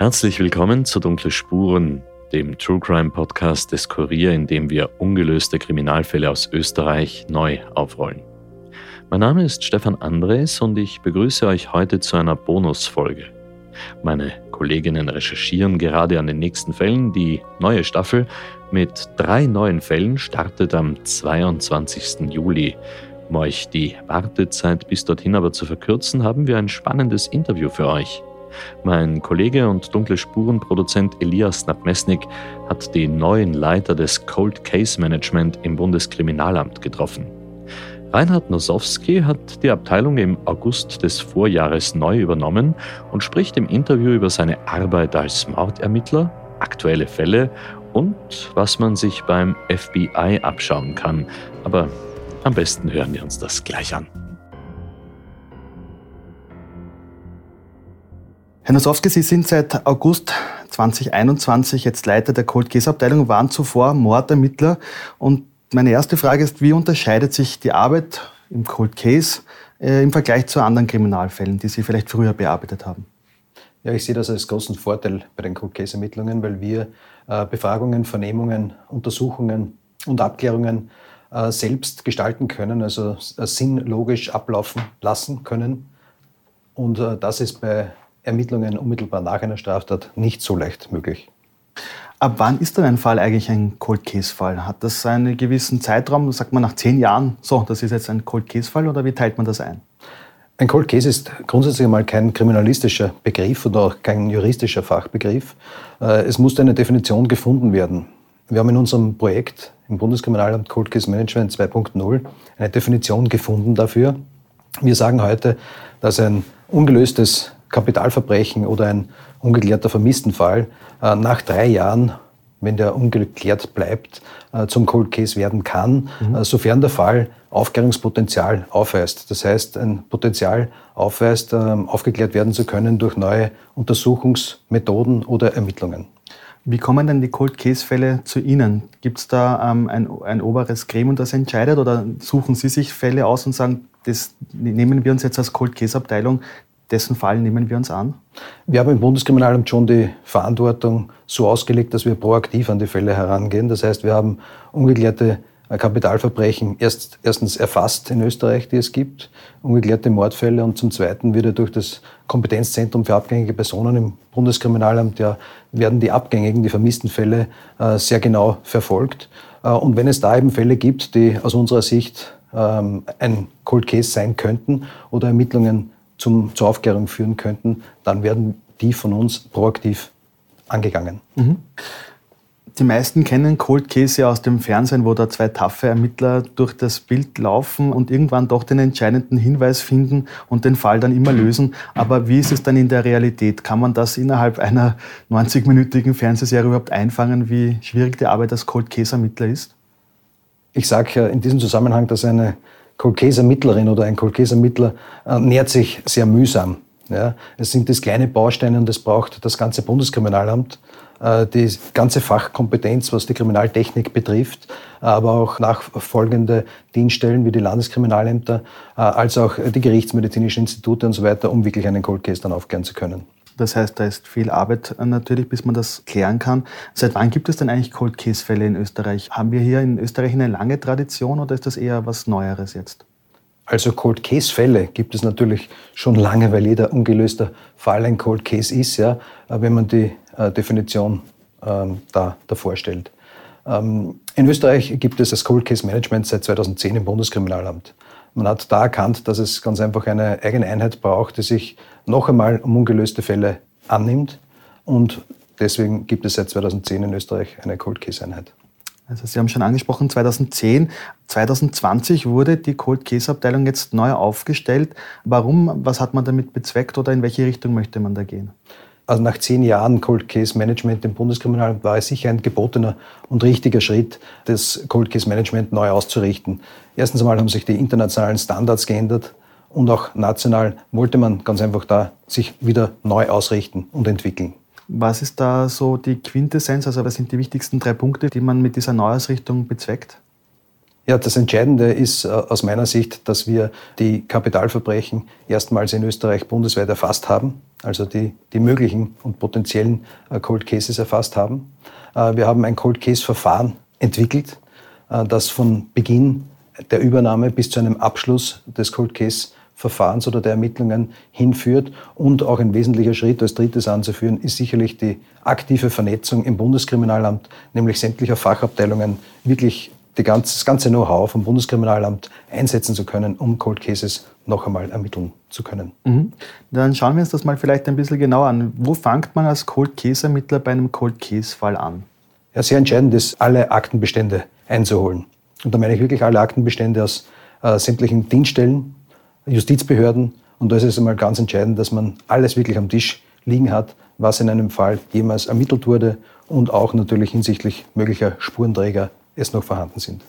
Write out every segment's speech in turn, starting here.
Herzlich willkommen zu Dunkle Spuren, dem True Crime Podcast des Kurier, in dem wir ungelöste Kriminalfälle aus Österreich neu aufrollen. Mein Name ist Stefan Andres und ich begrüße euch heute zu einer Bonusfolge. Meine Kolleginnen recherchieren gerade an den nächsten Fällen. Die neue Staffel mit drei neuen Fällen startet am 22. Juli. Um euch die Wartezeit bis dorthin aber zu verkürzen, haben wir ein spannendes Interview für euch. Mein Kollege und dunkle Spurenproduzent Elias Nabmesnik hat den neuen Leiter des Cold Case Management im Bundeskriminalamt getroffen. Reinhard Nosowski hat die Abteilung im August des Vorjahres neu übernommen und spricht im Interview über seine Arbeit als Mordermittler, aktuelle Fälle und was man sich beim FBI abschauen kann. Aber am besten hören wir uns das gleich an. Herr Nosowski, Sie sind seit August 2021 jetzt Leiter der Cold Case Abteilung, waren zuvor Mordermittler. Und meine erste Frage ist, wie unterscheidet sich die Arbeit im Cold Case äh, im Vergleich zu anderen Kriminalfällen, die Sie vielleicht früher bearbeitet haben? Ja, ich sehe das als großen Vorteil bei den Cold Case Ermittlungen, weil wir äh, Befragungen, Vernehmungen, Untersuchungen und Abklärungen äh, selbst gestalten können, also äh, sinnlogisch ablaufen lassen können. Und äh, das ist bei Ermittlungen unmittelbar nach einer Straftat nicht so leicht möglich. Ab wann ist denn ein Fall eigentlich ein Cold Case Fall? Hat das einen gewissen Zeitraum? Sagt man nach zehn Jahren, so, das ist jetzt ein Cold Case Fall oder wie teilt man das ein? Ein Cold Case ist grundsätzlich einmal kein kriminalistischer Begriff oder auch kein juristischer Fachbegriff. Äh, es muss eine Definition gefunden werden. Wir haben in unserem Projekt im Bundeskriminalamt Cold Case Management 2.0 eine Definition gefunden dafür. Wir sagen heute, dass ein ungelöstes Kapitalverbrechen oder ein ungeklärter Vermisstenfall äh, nach drei Jahren, wenn der ungeklärt bleibt, äh, zum Cold Case werden kann, mhm. Äh, sofern der Fall Aufklärungspotenzial aufweist. Das heißt, ein Potenzial aufweist, ähm, aufgeklärt werden zu können durch neue Untersuchungsmethoden oder Ermittlungen. Wie kommen denn die Cold Case-Fälle zu Ihnen? Gibt es da ähm, ein, ein oberes Gremium, das entscheidet oder suchen Sie sich Fälle aus und sagen, das nehmen wir uns jetzt als Cold Case-Abteilung dessen Fall nehmen wir uns an? Wir haben im Bundeskriminalamt schon die Verantwortung so ausgelegt, dass wir proaktiv an die Fälle herangehen. Das heißt, wir haben ungeklärte äh, Kapitalverbrechen erst, erstens erfasst in Österreich, die es gibt, ungeklärte Mordfälle und zum Zweiten wieder durch das Kompetenzzentrum für abgängige Personen im Bundeskriminalamt ja, werden die abgängigen, die vermissten Fälle äh, sehr genau verfolgt. Äh, und wenn es da eben Fälle gibt, die aus unserer Sicht ähm, ein Cold Case sein könnten oder Ermittlungen zum, zur Aufklärung führen könnten, dann werden die von uns proaktiv angegangen. Mhm. Die meisten kennen Cold Case ja aus dem Fernsehen, wo da zwei taffe Ermittler durch das Bild laufen und irgendwann doch den entscheidenden Hinweis finden und den Fall dann immer lösen. Aber wie ist es dann in der Realität? Kann man das innerhalb einer 90-minütigen Fernsehserie überhaupt einfangen, wie schwierig die Arbeit als Cold Case Ermittler ist? Ich sage in diesem Zusammenhang, dass eine Kolkeser-Mittlerin oder ein Kolkeser-Mittler äh, nährt sich sehr mühsam. Ja, es sind das kleine Bausteine und es braucht das ganze Bundeskriminalamt, äh, die ganze Fachkompetenz, was die Kriminaltechnik betrifft, aber auch nachfolgende Dienststellen wie die Landeskriminalämter, äh, als auch die gerichtsmedizinischen Institute und so weiter, um wirklich einen Cold Case dann aufklären zu können. Das heißt, da ist viel Arbeit äh, natürlich, bis man das klären kann. Seit wann gibt es denn eigentlich Cold Case-Fälle in Österreich? Haben wir hier in Österreich eine lange Tradition oder ist das eher was Neueres jetzt? Also Cold Case-Fälle gibt es natürlich schon lange, weil jeder ungelöste Fall ein Cold Case ist, ja, äh, wenn man die äh, Definition ähm, da, davor stellt. Ähm, in Österreich gibt es das Cold Case Management seit 2010 im Bundeskriminalamt. Man hat da erkannt, dass es ganz einfach eine eigene Einheit braucht, die sich noch einmal um ungelöste Fälle annimmt. Und deswegen gibt es seit 2010 in Österreich eine Cold Case Einheit. Also Sie haben schon angesprochen, 2010, 2020 wurde die Cold Case Abteilung jetzt neu aufgestellt. Warum? Was hat man damit bezweckt oder in welche Richtung möchte man da gehen? Also nach zehn Jahren Cold Case Management im Bundeskriminalamt war es sicher ein gebotener und richtiger Schritt, das Cold Case Management neu auszurichten. Erstens einmal haben sich die internationalen Standards geändert und auch national wollte man ganz einfach da sich wieder neu ausrichten und entwickeln. Was ist da so die Quintessenz, also was sind die wichtigsten drei Punkte, die man mit dieser Neuausrichtung bezweckt? Ja, das Entscheidende ist äh, aus meiner Sicht, dass wir die Kapitalverbrechen erstmals in Österreich bundesweit erfasst haben, also die, die möglichen und potenziellen äh, Cold Cases erfasst haben. Äh, wir haben ein Cold Case Verfahren entwickelt, das von Beginn der Übernahme bis zu einem Abschluss des Cold Case Verfahrens oder der Ermittlungen hinführt. Und auch ein wesentlicher Schritt als drittes anzuführen, ist sicherlich die aktive Vernetzung im Bundeskriminalamt, nämlich sämtlicher Fachabteilungen wirklich ganze, das ganze Know-how vom Bundeskriminalamt einsetzen zu können, um Cold Cases noch einmal ermitteln zu können. Mhm. Dann schauen wir uns das mal vielleicht ein bisschen genauer an. Wo fängt man als Cold Case-Ermittler bei einem Cold Case-Fall an? Ja, sehr entscheidend ist, alle Aktenbestände einzuholen. Und da meine ich wirklich alle Aktenbestände aus äh, sämtlichen Dienststellen, Justizbehörden. Und da ist es einmal ganz entscheidend, dass man alles wirklich am Tisch liegen hat, was in einem Fall jemals ermittelt wurde und auch natürlich hinsichtlich möglicher Spurenträger es noch vorhanden sind.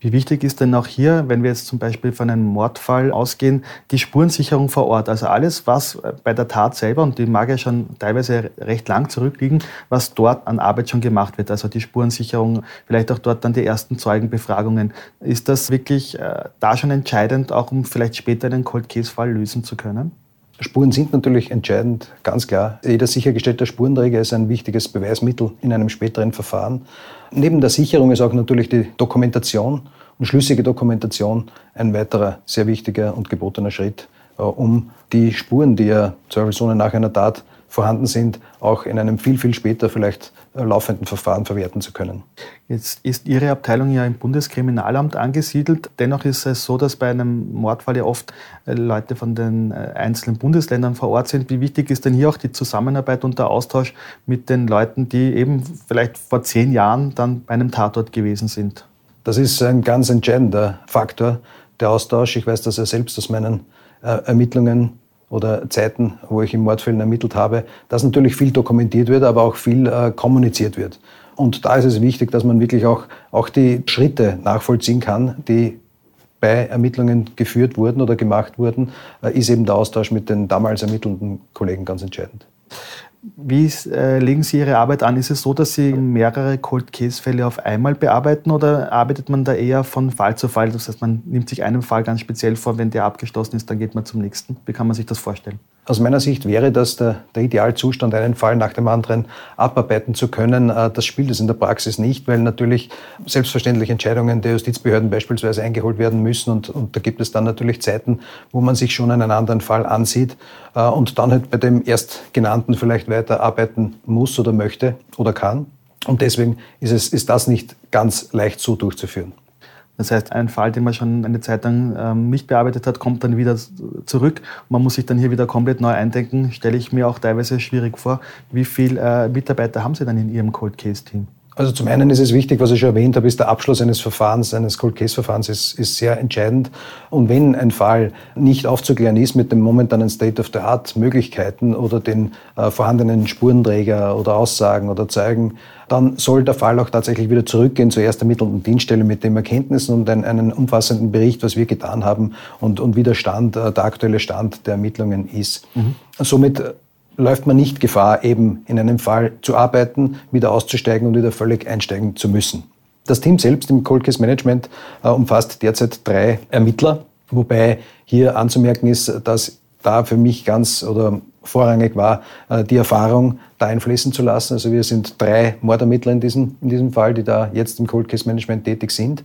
Wie wichtig ist denn auch hier, wenn wir jetzt zum Beispiel von einem Mordfall ausgehen, die Spurensicherung vor Ort? Also alles, was bei der Tat selber, und die mag ja schon teilweise recht lang zurückliegen, was dort an Arbeit schon gemacht wird. Also die Spurensicherung, vielleicht auch dort dann die ersten Zeugenbefragungen. Ist das wirklich äh, da schon entscheidend, auch um vielleicht später einen Cold Case-Fall lösen zu können? Spuren sind natürlich entscheidend, ganz klar. Jeder sichergestellte Spurenträger ist ein wichtiges Beweismittel in einem späteren Verfahren. Neben der Sicherung ist auch natürlich die Dokumentation und schlüssige Dokumentation ein weiterer sehr wichtiger und gebotener Schritt, um die Spuren, die ja zweifelsohne nach einer Tat vorhanden sind, auch in einem viel, viel später vielleicht äh, laufenden Verfahren verwerten zu können. Jetzt ist Ihre Abteilung ja im Bundeskriminalamt angesiedelt. Dennoch ist es so, dass bei einem Mordfall ja oft äh, Leute von den äh, einzelnen Bundesländern vor Ort sind. Wie wichtig ist denn hier auch die Zusammenarbeit und der Austausch mit den Leuten, die eben vielleicht vor zehn Jahren dann bei einem Tatort gewesen sind? Das ist ein ganz entscheidender Faktor, der Austausch. Ich weiß das ja selbst aus meinen Ermittlungen oder Zeiten, wo ich in Mordfällen ermittelt habe, dass natürlich viel dokumentiert wird, aber auch viel äh, kommuniziert wird. Und da ist es wichtig, dass man wirklich auch, auch die Schritte nachvollziehen kann, die bei Ermittlungen geführt wurden oder gemacht wurden, äh, ist eben der Austausch mit den damals ermittelnden Kollegen ganz entscheidend. Wie äh, legen Sie Ihre Arbeit an? Ist es so, dass Sie mehrere Cold Case-Fälle auf einmal bearbeiten oder arbeitet man da eher von Fall zu Fall? Das heißt, man nimmt sich einen Fall ganz speziell vor, wenn der abgeschlossen ist, dann geht man zum nächsten. Wie kann man sich das vorstellen? Aus meiner Sicht wäre das der, der Idealzustand, einen Fall nach dem anderen abarbeiten zu können. Äh, das spielt es in der Praxis nicht, weil natürlich selbstverständlich Entscheidungen der Justizbehörden beispielsweise eingeholt werden müssen. Und, und da gibt es dann natürlich Zeiten, wo man sich schon einen anderen Fall ansieht äh, und dann halt bei dem erstgenannten vielleicht weiterarbeiten muss oder möchte oder kann. Und deswegen ist, es, ist das nicht ganz leicht so durchzuführen. Das heißt, ein Fall, den man schon eine Zeit lang ähm, nicht bearbeitet hat, kommt dann wieder zurück. Man muss sich dann hier wieder komplett neu eindenken. Stelle ich mir auch teilweise schwierig vor. Wie viele äh, Mitarbeiter haben Sie dann in Ihrem Cold Case Team? Also zum einen ist es wichtig, was ich schon erwähnt habe, ist der Abschluss eines Verfahrens, eines Cold Case Verfahrens ist, ist sehr entscheidend. Und wenn ein Fall nicht aufzuklären ist mit dem momentanen State of the Art Möglichkeiten oder den äh, vorhandenen Spurenträger oder Aussagen oder Zeugen, dann soll der Fall auch tatsächlich wieder zurückgehen zur erst ermittelnden Dienststelle mit den Erkenntnissen und einen, einen umfassenden Bericht, was wir getan haben und, und wie der Stand, äh, der aktuelle Stand der Ermittlungen ist. Mhm. Somit läuft man nicht Gefahr, eben in einem Fall zu arbeiten, wieder auszusteigen und wieder völlig einsteigen zu müssen. Das Team selbst im Cold Case Management äh, umfasst derzeit drei Ermittler, wobei hier anzumerken ist, dass da für mich ganz oder vorrangig war, äh, die Erfahrung da einfließen zu lassen. Also wir sind drei Mordermittler in diesem, in diesem Fall, die da jetzt im Cold Case Management tätig sind.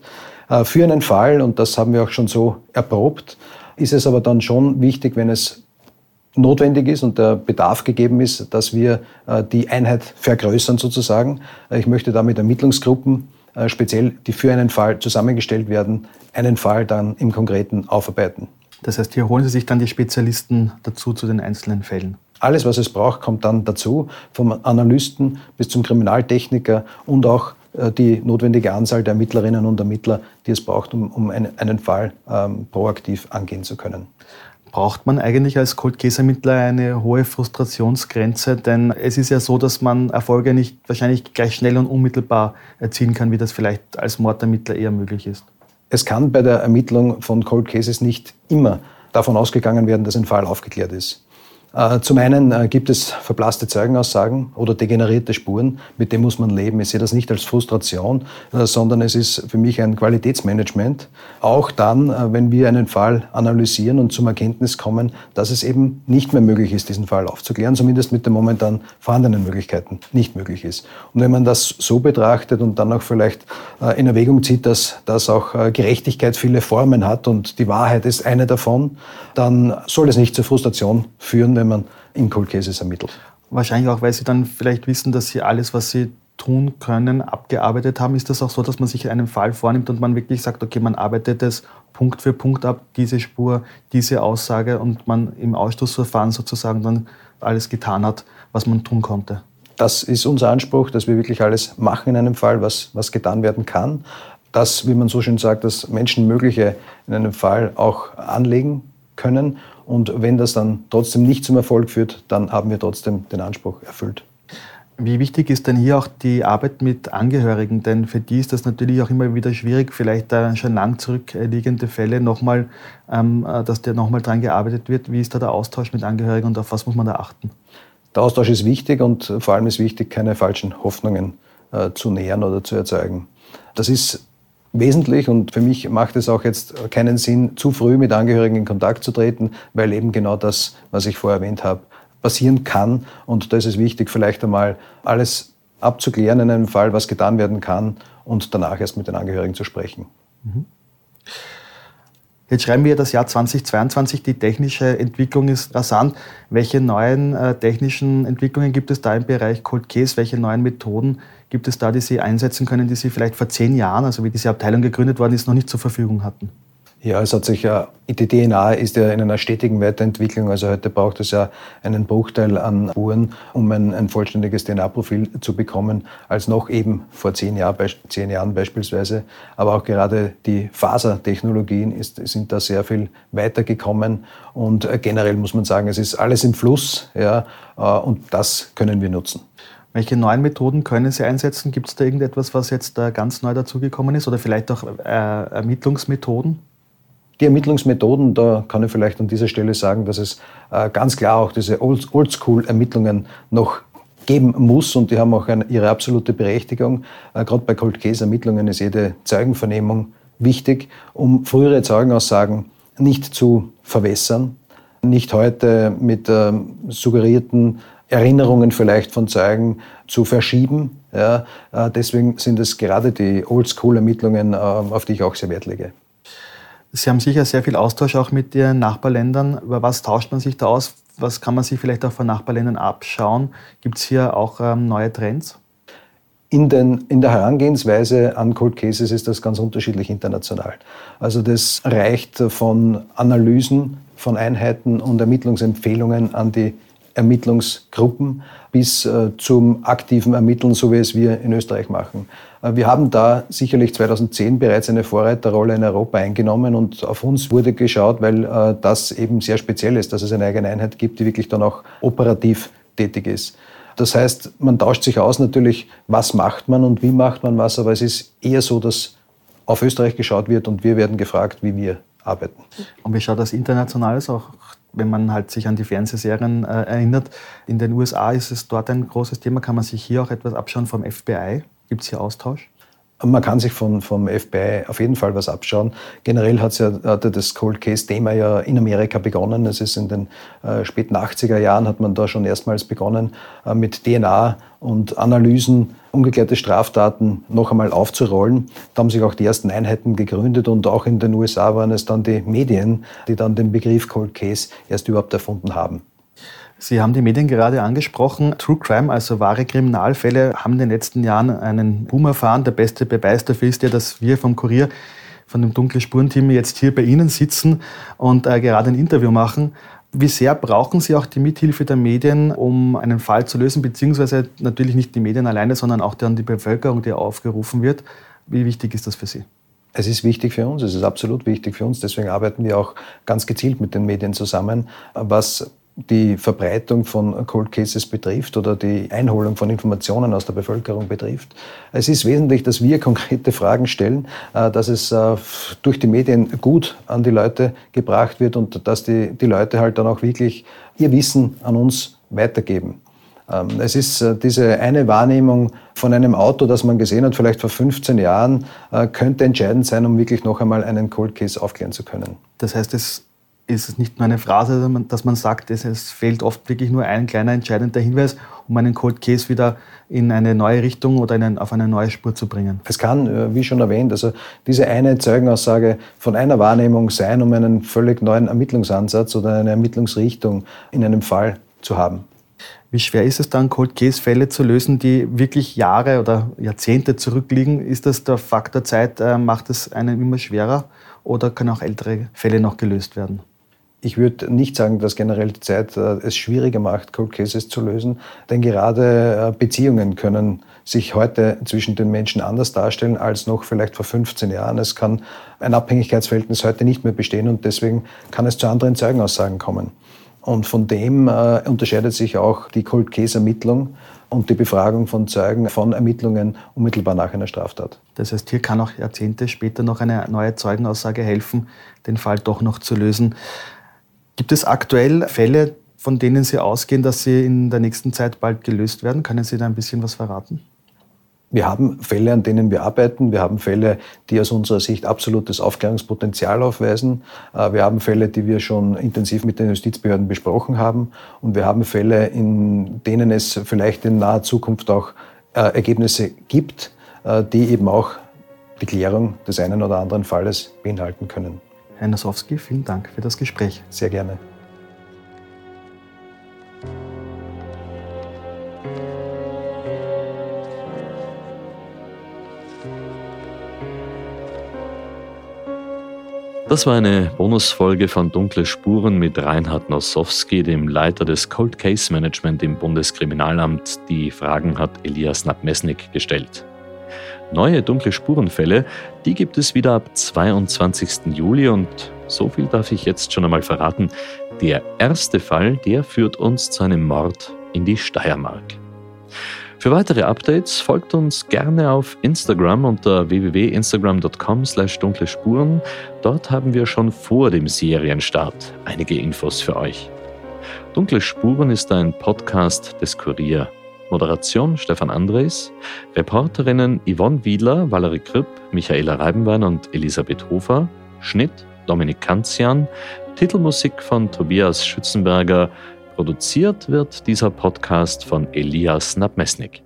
Äh, für einen Fall, und das haben wir auch schon so erprobt, ist es aber dann schon wichtig, wenn es notwendig ist und der Bedarf gegeben ist, dass wir äh, die Einheit vergrößern sozusagen. Äh, ich möchte damit Ermittlungsgruppen, äh, speziell die für einen Fall zusammengestellt werden, einen Fall dann im Konkreten aufarbeiten. Das heißt, hier holen Sie sich dann die Spezialisten dazu zu den einzelnen Fällen. Alles, was es braucht, kommt dann dazu, vom Analysten bis zum Kriminaltechniker und auch die notwendige Anzahl der Ermittlerinnen und Ermittler, die es braucht, um, um einen, einen Fall ähm, proaktiv angehen zu können. Braucht man eigentlich als Cold Case Ermittler eine hohe Frustrationsgrenze? Denn es ist ja so, dass man Erfolge nicht wahrscheinlich gleich schnell und unmittelbar erzielen kann, wie das vielleicht als Mordermittler eher möglich ist. Es kann bei der Ermittlung von Cold Cases nicht immer davon ausgegangen werden, dass ein Fall aufgeklärt ist. Äh, zum einen äh, gibt es verblasste Zeugenaussagen oder degenerierte Spuren, mit dem muss man leben. Ich sehe das nicht als Frustration, äh, sondern es ist für mich ein Qualitätsmanagement. Auch dann, wenn wir einen Fall analysieren und zum Erkenntnis kommen, dass es eben nicht mehr möglich ist, diesen Fall aufzuklären, zumindest mit den momentan vorhandenen Möglichkeiten nicht möglich ist. Und wenn man das so betrachtet und dann auch vielleicht in Erwägung zieht, dass, dass auch Gerechtigkeit viele Formen hat und die Wahrheit ist eine davon, dann soll es nicht zur Frustration führen, wenn wenn man in Cold Cases ermittelt. Wahrscheinlich auch, weil Sie dann vielleicht wissen, dass Sie alles, was Sie tun können, abgearbeitet haben. Ist das auch so, dass man sich einen Fall vornimmt und man wirklich sagt, okay, man arbeitet es Punkt für Punkt ab, diese Spur, diese Aussage und man im Ausschlussverfahren sozusagen dann alles getan hat, was man tun konnte? Das ist unser Anspruch, dass wir wirklich alles machen in einem Fall, was, was getan werden kann. Das, wie man so schön sagt, das Menschenmögliche in einem Fall auch anlegen können und wenn das dann trotzdem nicht zum Erfolg führt, dann haben wir trotzdem den Anspruch erfüllt. Wie wichtig ist denn hier auch die Arbeit mit Angehörigen? Denn für die ist das natürlich auch immer wieder schwierig, vielleicht da schon lang zurückliegende Fälle nochmal, ähm, äh, dass der nochmal dran gearbeitet wird. Wie ist da der Austausch mit Angehörigen und auf was muss man da achten? Der Austausch ist wichtig und vor allem ist wichtig, keine falschen Hoffnungen äh, zu nähern oder zu erzeugen. Das ist wesentlich und für mich macht es auch jetzt keinen Sinn, zu früh mit Angehörigen in Kontakt zu treten, weil eben genau das, was ich vorher erwähnt habe, passieren kann. Und da ist es wichtig, vielleicht einmal alles abzuklären in einem Fall, was getan werden kann und danach erst mit den Angehörigen zu sprechen. Mhm. Jetzt schreiben wir das Jahr 2022, die technische Entwicklung ist rasant. Welche neuen äh, technischen Entwicklungen gibt es da im Bereich Cold Case? Welche neuen Methoden gibt es da, die Sie einsetzen können, die Sie vielleicht vor zehn Jahren, also wie diese Abteilung gegründet worden ist, noch nicht zur Verfügung hatten? Ja, es hat sich ja, die DNA ist ja in einer stetigen Weiterentwicklung. Also heute braucht es ja einen Bruchteil an Spuren, um ein, ein vollständiges DNA-Profil zu bekommen, als noch eben vor zehn, Jahr, zehn, Jahren beispielsweise. Aber auch gerade die Fasertechnologien ist, sind da sehr viel weitergekommen. Und äh, generell muss man sagen, es ist alles im Fluss. Ja, äh, und das können wir nutzen. Welche neuen Methoden können Sie einsetzen? Gibt es da irgendetwas, was jetzt ganz neu dazugekommen ist oder vielleicht auch äh, Ermittlungsmethoden? Die Ermittlungsmethoden, da kann ich vielleicht an dieser Stelle sagen, dass es äh, ganz klar auch diese Oldschool-Ermittlungen noch geben muss und die haben auch eine, ihre absolute Berechtigung. Äh, Gerade bei Cold Case-Ermittlungen ist jede Zeugenvernehmung wichtig, um frühere Zeugenaussagen nicht zu verwässern, nicht heute mit äh, suggerierten Erinnerungen vielleicht von Zeugen zu verschieben. Ja, äh, deswegen sind es gerade die Oldschool-Ermittlungen, äh, auf die ich auch sehr Wert lege. Sie haben sicher sehr viel Austausch auch mit Ihren Nachbarländern. Über was tauscht man sich da aus? Was kann man sich vielleicht auch von Nachbarländern abschauen? Gibt es hier auch ähm, neue Trends? In, den, in, der Herangehensweise an Cold Cases ist das ganz unterschiedlich international. Also das reicht von Analysen von Einheiten und Ermittlungsempfehlungen an die Ermittlungsgruppen bis äh, zum aktiven Ermitteln, so wie es wir in Österreich machen. Äh, wir haben da sicherlich 2010 bereits eine Vorreiterrolle in Europa eingenommen und auf uns wurde geschaut, weil äh, das eben sehr speziell ist, dass es eine eigene Einheit gibt, die wirklich dann auch operativ tätig ist. Das heißt, man tauscht sich aus natürlich, was macht man und wie macht man was, aber es ist eher so, dass auf Österreich geschaut wird und wir werden gefragt, wie wir arbeiten. Und wie schaut das international aus? Auch wenn man halt sich an die Fernsehserien äh, erinnert. In den USA ist es dort ein großes Thema. Kann man sich hier auch etwas abschauen vom FBI? Gibt es hier Austausch? Man kann sich von, vom FBI auf jeden Fall was abschauen. Generell hat ja das Cold Case-Thema ja in Amerika begonnen. Es ist in den äh, späten 80er Jahren hat man da schon erstmals begonnen, äh, mit DNA und Analysen ungeklärte Straftaten noch einmal aufzurollen. Da haben sich auch die ersten Einheiten gegründet und auch in den USA waren es dann die Medien, die dann den Begriff Cold Case erst überhaupt erfunden haben. Sie haben die Medien gerade angesprochen. True Crime, also wahre Kriminalfälle, haben in den letzten Jahren einen Boom erfahren. Der beste Beweis dafür ist ja, dass wir vom Kurier, von dem Dunkle Spurenteam jetzt hier bei Ihnen sitzen und äh, gerade ein Interview machen. Wie sehr brauchen Sie auch die Mithilfe der Medien, um einen Fall zu lösen, beziehungsweise natürlich nicht die Medien alleine, sondern auch dann die Bevölkerung, die aufgerufen wird? Wie wichtig ist das für Sie? Es ist wichtig für uns, es ist absolut wichtig für uns. Deswegen arbeiten wir auch ganz gezielt mit den Medien zusammen, was die Verbreitung von Cold Cases betrifft oder die Einholung von Informationen aus der Bevölkerung betrifft. Es ist wesentlich, dass wir konkrete Fragen stellen, äh, dass es äh, durch die Medien gut an die Leute gebracht wird und dass die, die Leute halt dann auch wirklich ihr Wissen an uns weitergeben. Ähm, es ist äh, diese eine Wahrnehmung von einem Auto, das man gesehen hat, vielleicht vor 15 Jahren, könnte entscheidend sein, um wirklich noch einmal einen Cold Case aufklären zu können. Das heißt, es ist es nicht nur eine Phrase, dass man sagt, es fehlt oft wirklich nur ein kleiner entscheidender Hinweis, um einen Cold Case wieder in eine neue Richtung oder einen, auf eine neue Spur zu bringen. Es kann, äh, wie schon erwähnt, also diese eine Zeugenaussage von einer Wahrnehmung sein, um einen völlig neuen Ermittlungsansatz oder eine Ermittlungsrichtung in einem Fall zu haben. Wie schwer ist es dann, Cold Case-Fälle zu lösen, die wirklich Jahre oder Jahrzehnte zurückliegen? Ist das der Faktor Zeit, äh, macht es einem immer schwerer oder können auch ältere Fälle noch gelöst werden? Ich würde nicht sagen, dass generell die Zeit äh, es schwieriger macht, Cold Cases zu lösen, denn gerade äh, Beziehungen können sich heute zwischen den Menschen anders darstellen als noch vielleicht vor 15 Jahren. Es kann ein Abhängigkeitsverhältnis heute nicht mehr bestehen und deswegen kann es zu anderen Zeugenaussagen kommen. Und von dem äh, unterscheidet sich auch die Cold Case Ermittlung und die Befragung von Zeugen von Ermittlungen unmittelbar nach einer Straftat. Das heißt, hier kann auch Jahrzehnte später noch eine neue Zeugenaussage helfen, den Fall doch noch zu lösen. Gibt es aktuell Fälle, von denen Sie ausgehen, dass sie in der nächsten Zeit bald gelöst werden? Können Sie da ein bisschen was verraten? Wir haben Fälle, an denen wir arbeiten. Wir haben Fälle, die aus unserer Sicht absolutes Aufklärungspotenzial aufweisen. Äh, wir haben Fälle, die wir schon intensiv mit den Justizbehörden besprochen haben. Und wir haben Fälle, in denen es vielleicht in naher Zukunft auch äh, Ergebnisse gibt, äh, die eben auch die Klärung des einen oder anderen Falles beinhalten können. Herr Nosowski, vielen Dank für das Gespräch. Sehr gerne. Das war eine Bonusfolge von Dunkle Spuren mit Reinhard Nosowski, dem Leiter des Cold Case Management im Bundeskriminalamt. Die Fragen hat Elias Nabmesnik gestellt. Neue dunkle Spurenfälle, die gibt es wieder ab 22. Juli und so viel darf ich jetzt schon einmal verraten. Der erste Fall, der führt uns zu einem Mord in die Steiermark. Für weitere Updates folgt uns gerne auf Instagram unter www.instagram.com slash dunkle Spuren. Dort haben wir schon vor dem Serienstart einige Infos für euch. Dunkle Spuren ist ein Podcast des Kurier. Moderation Stefan Andres, Reporterinnen Yvonne Wiedler, Valerie Kripp, Michaela Reibenwein und Elisabeth Hofer, Schnitt Dominik Kanzian, Titelmusik von Tobias Schützenberger, produziert wird dieser Podcast von Elias Nabmesnik.